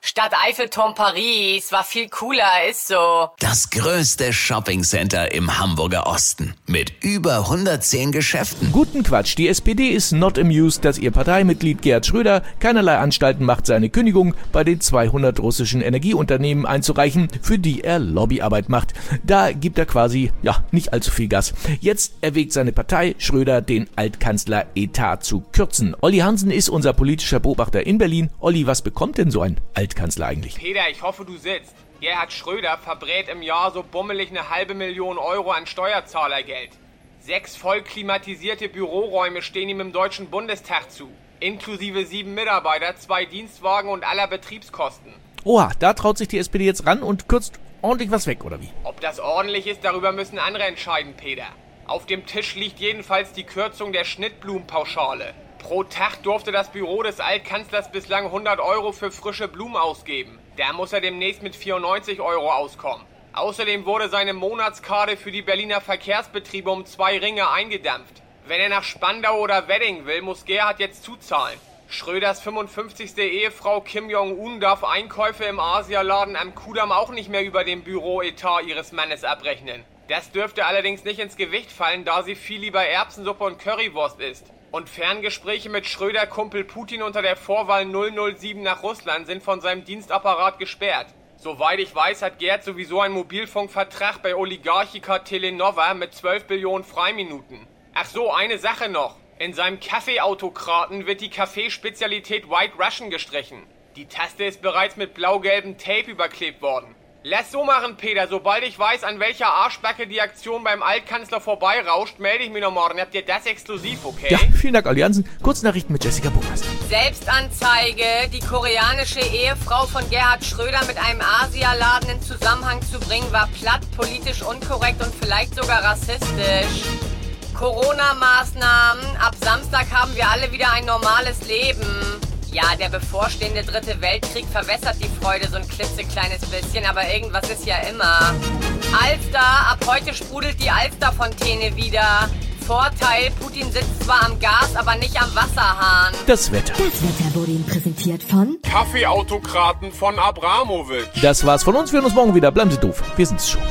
Stadt Eiffelturm Paris war viel cooler, ist so. Das größte Shoppingcenter im Hamburger Osten mit über 110 Geschäften. Guten Quatsch. Die SPD ist not amused, dass ihr Parteimitglied Gerhard Schröder keinerlei Anstalten macht, seine Kündigung bei den 200 russischen Energieunternehmen einzureichen, für die er Lobbyarbeit macht. Da gibt er quasi, ja, nicht allzu viel Gas. Jetzt erwägt seine Partei, Schröder, den Altkanzler-Etat zu kürzen. Olli Hansen ist unser politischer Beobachter in Berlin. Olli, was bekommt denn so ein Altkanzler eigentlich? Peter, ich hoffe, du sitzt. Gerhard Schröder verbrät im Jahr so bummelig eine halbe Million Euro an Steuerzahlergeld. Sechs voll klimatisierte Büroräume stehen ihm im Deutschen Bundestag zu. Inklusive sieben Mitarbeiter, zwei Dienstwagen und aller Betriebskosten. Oha, da traut sich die SPD jetzt ran und kürzt ordentlich was weg, oder wie? Ob das ordentlich ist, darüber müssen andere entscheiden, Peter. Auf dem Tisch liegt jedenfalls die Kürzung der Schnittblumenpauschale. Pro Tag durfte das Büro des Altkanzlers bislang 100 Euro für frische Blumen ausgeben. Da muss er demnächst mit 94 Euro auskommen. Außerdem wurde seine Monatskarte für die Berliner Verkehrsbetriebe um zwei Ringe eingedampft. Wenn er nach Spandau oder Wedding will, muss Gerhard jetzt zuzahlen. Schröders 55. Ehefrau Kim Jong-un darf Einkäufe im Asialaden am Kudamm auch nicht mehr über dem Büroetat ihres Mannes abrechnen. Das dürfte allerdings nicht ins Gewicht fallen, da sie viel lieber Erbsensuppe und Currywurst isst. Und Ferngespräche mit Schröder-Kumpel Putin unter der Vorwahl 007 nach Russland sind von seinem Dienstapparat gesperrt. Soweit ich weiß, hat Gerd sowieso einen Mobilfunkvertrag bei Oligarchica Telenova mit 12 Billionen Freiminuten. Ach so, eine Sache noch. In seinem Kaffeeautokraten wird die Kaffeespezialität White Russian gestrichen. Die Taste ist bereits mit blau-gelbem Tape überklebt worden. Lass so machen, Peter. Sobald ich weiß, an welcher Arschbacke die Aktion beim Altkanzler vorbeirauscht, melde ich mich noch morgen. Habt ihr das exklusiv, okay? Ja, vielen Dank, Olli Hansen. Kurznachrichten mit Jessica Burmeister. Selbstanzeige, die koreanische Ehefrau von Gerhard Schröder mit einem Asialaden in Zusammenhang zu bringen, war platt, politisch unkorrekt und vielleicht sogar rassistisch. Corona-Maßnahmen. Ab Samstag haben wir alle wieder ein normales Leben. Ja, der bevorstehende dritte Weltkrieg verwässert die Freude so ein klitzekleines bisschen, aber irgendwas ist ja immer. Alster, ab heute sprudelt die Alsterfontäne wieder. Vorteil, Putin sitzt zwar am Gas, aber nicht am Wasserhahn. Das Wetter. Das Wetter wurde Ihnen präsentiert von Kaffeeautokraten von Abramowitsch. Das war's von uns. Wir hören uns morgen wieder. Bleiben Sie doof. Wir sind's schon.